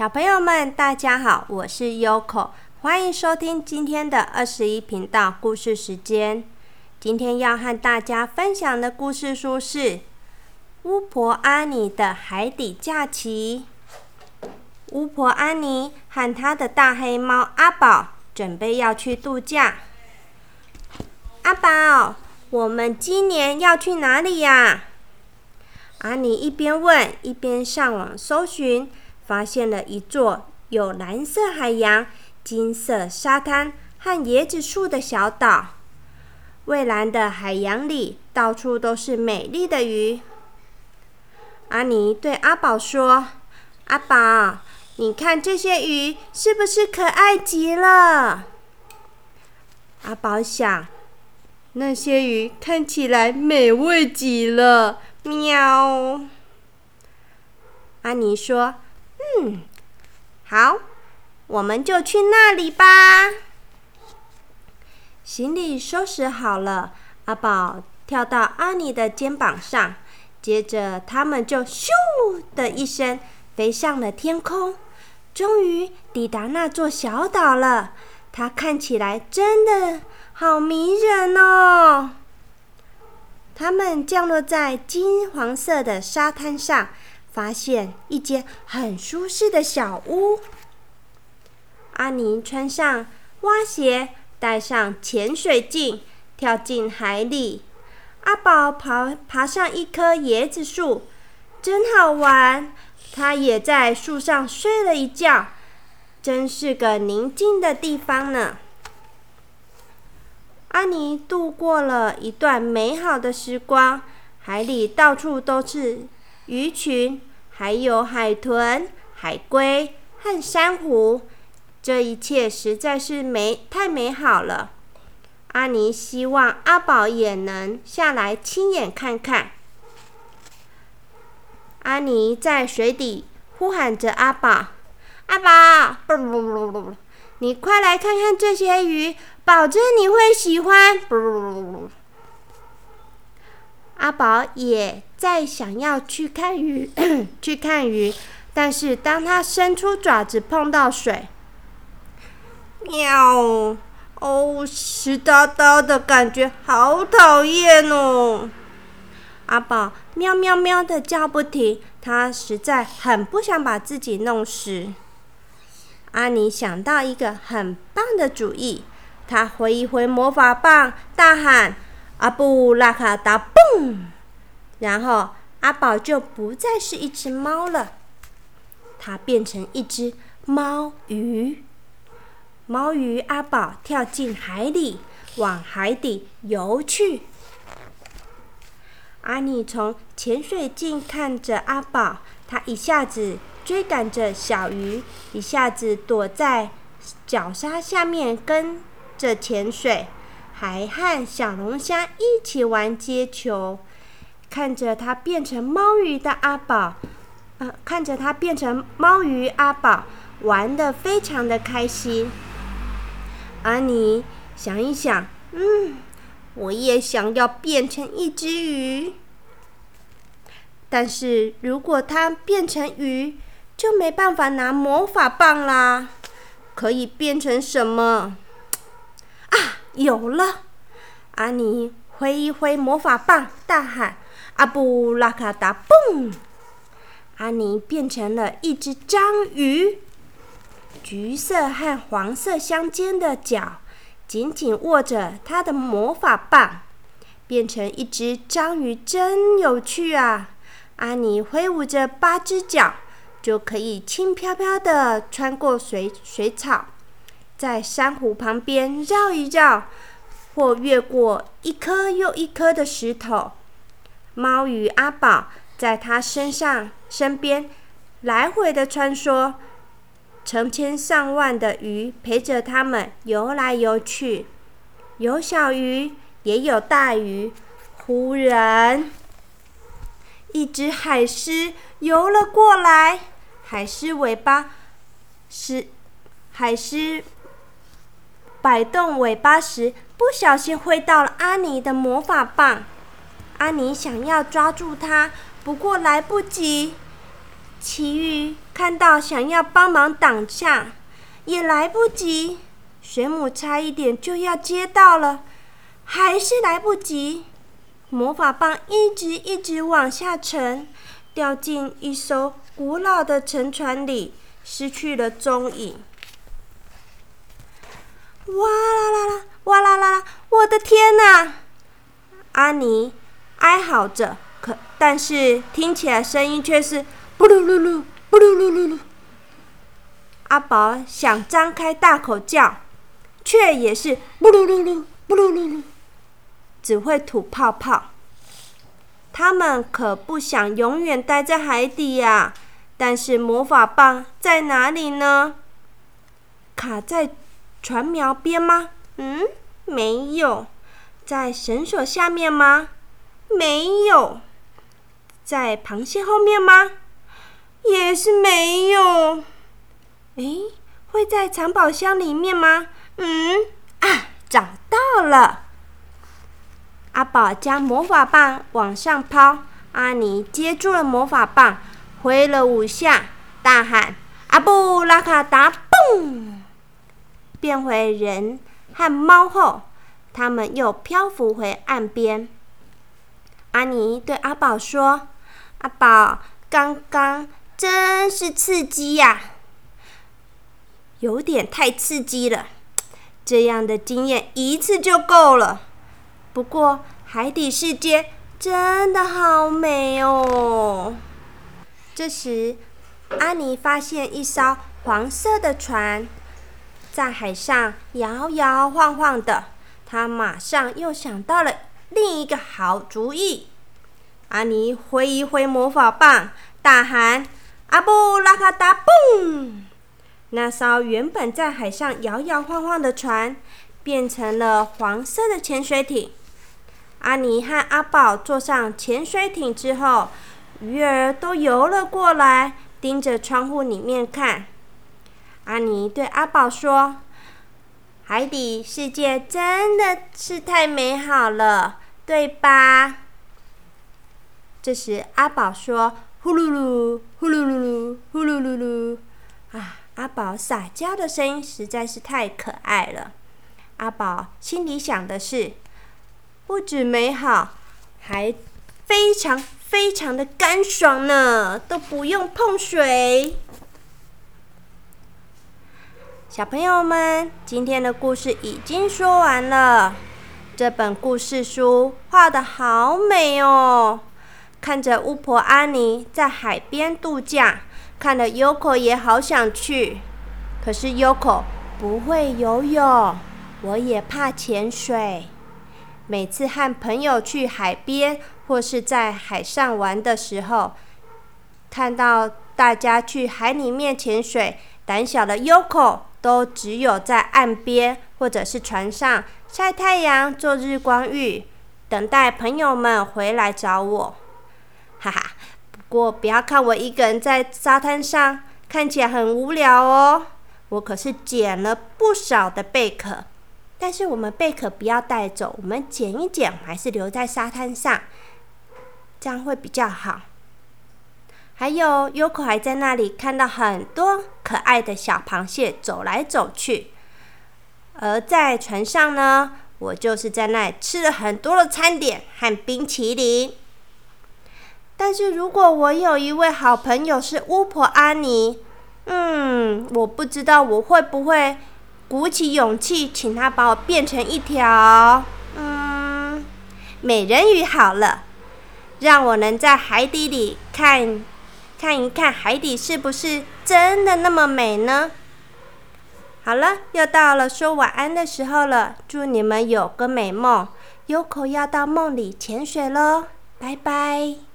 小朋友们，大家好，我是 Yoko，欢迎收听今天的二十一频道故事时间。今天要和大家分享的故事书是《巫婆安妮的海底假期》。巫婆安妮和她的大黑猫阿宝准备要去度假。阿宝，我们今年要去哪里呀？安妮一边问，一边上网搜寻，发现了一座有蓝色海洋、金色沙滩和椰子树的小岛。蔚蓝的海洋里，到处都是美丽的鱼。阿妮对阿宝说：“阿宝，你看这些鱼是不是可爱极了？”阿宝想，那些鱼看起来美味极了。喵。阿妮说：“嗯，好，我们就去那里吧。”行李收拾好了，阿宝跳到安妮的肩膀上，接着他们就咻的一声飞上了天空，终于抵达那座小岛了。它看起来真的好迷人哦。他们降落在金黄色的沙滩上，发现一间很舒适的小屋。阿妮穿上蛙鞋，戴上潜水镜，跳进海里。阿宝爬爬上一棵椰子树，真好玩。他也在树上睡了一觉，真是个宁静的地方呢。阿妮度过了一段美好的时光，海里到处都是鱼群，还有海豚、海龟和珊瑚，这一切实在是美太美好了。阿妮希望阿宝也能下来亲眼看看。阿妮在水底呼喊着：“阿宝，阿宝！”你快来看看这些鱼，保证你会喜欢。阿宝也在想要去看鱼，去看鱼，但是当他伸出爪子碰到水，喵！哦，湿哒哒的感觉，好讨厌哦！阿宝喵喵喵的叫不停，他实在很不想把自己弄湿。阿尼想到一个很棒的主意，他挥一挥魔法棒，大喊：“阿布拉卡达蹦！”然后阿宝就不再是一只猫了，它变成一只猫鱼。猫鱼阿宝跳进海里，往海底游去。阿尼从潜水镜看着阿宝，他一下子。追赶着小鱼，一下子躲在脚沙下面跟着潜水，还和小龙虾一起玩接球。看着它变成猫鱼的阿宝，呃，看着它变成猫鱼阿宝玩的非常的开心。安妮想一想，嗯，我也想要变成一只鱼，但是如果它变成鱼。就没办法拿魔法棒啦，可以变成什么？啊，有了！阿妮挥一挥魔法棒，大喊：“阿布拉卡达蹦！”阿妮变成了一只章鱼，橘色和黄色相间的脚紧紧握着她的魔法棒，变成一只章鱼真有趣啊！阿妮挥舞着八只脚。就可以轻飘飘的穿过水水草，在珊瑚旁边绕一绕，或越过一颗又一颗的石头。猫鱼阿宝在它身上身边来回的穿梭，成千上万的鱼陪着它们游来游去，有小鱼也有大鱼。忽然，一只海狮游了过来。海狮尾巴是海狮摆动尾巴时，不小心挥到了阿尼的魔法棒。阿尼想要抓住它，不过来不及。奇遇看到，想要帮忙挡下，也来不及。水母差一点就要接到了，还是来不及。魔法棒一直一直往下沉，掉进一艘古老的沉船里，失去了踪影。哇啦啦啦！哇啦啦啦！我的天哪！阿尼哀嚎着，可但是听起来声音却是布噜噜噜，布噜噜噜噜。阿宝想张开大口叫，却也是布噜噜噜，布噜噜噜，只会吐泡泡。他们可不想永远待在海底呀！但是魔法棒在哪里呢？卡在船苗边吗？嗯，没有。在绳索下面吗？没有。在螃蟹后面吗？也是没有。诶，会在藏宝箱里面吗？嗯，啊，找到了。阿宝将魔法棒往上抛，阿尼接住了魔法棒，挥了五下，大喊：“阿布拉卡达！”嘣，变回人和猫后。他们又漂浮回岸边。阿尼对阿宝说：“阿宝，刚刚真是刺激呀，有点太刺激了。这样的经验一次就够了。不过海底世界真的好美哦。”这时，阿尼发现一艘黄色的船在海上摇摇晃晃的。他马上又想到了另一个好主意。阿尼挥一挥魔法棒，大喊：“阿布拉卡达！”嘣！那艘原本在海上摇摇晃晃的船，变成了黄色的潜水艇。阿尼和阿宝坐上潜水艇之后，鱼儿都游了过来，盯着窗户里面看。阿尼对阿宝说。海底世界真的是太美好了，对吧？这时阿宝说：“呼噜噜，呼噜噜噜，呼噜噜噜。”啊，阿宝撒娇的声音实在是太可爱了。阿宝心里想的是：不止美好，还非常非常的干爽呢，都不用碰水。小朋友们，今天的故事已经说完了。这本故事书画的好美哦，看着巫婆阿尼在海边度假，看了 Yoko 也好想去。可是 Yoko 不会游泳，我也怕潜水。每次和朋友去海边或是在海上玩的时候，看到大家去海里面潜水，胆小的 Yoko。都只有在岸边或者是船上晒太阳做日光浴，等待朋友们回来找我。哈哈，不过不要看我一个人在沙滩上，看起来很无聊哦。我可是捡了不少的贝壳，但是我们贝壳不要带走，我们捡一捡，还是留在沙滩上，这样会比较好。还有，Uko 还在那里看到很多可爱的小螃蟹走来走去，而在船上呢，我就是在那里吃了很多的餐点和冰淇淋。但是如果我有一位好朋友是巫婆阿尼，嗯，我不知道我会不会鼓起勇气请她把我变成一条嗯美人鱼好了，让我能在海底里看。看一看海底是不是真的那么美呢？好了，又到了说晚安的时候了。祝你们有个美梦。优口要到梦里潜水喽，拜拜。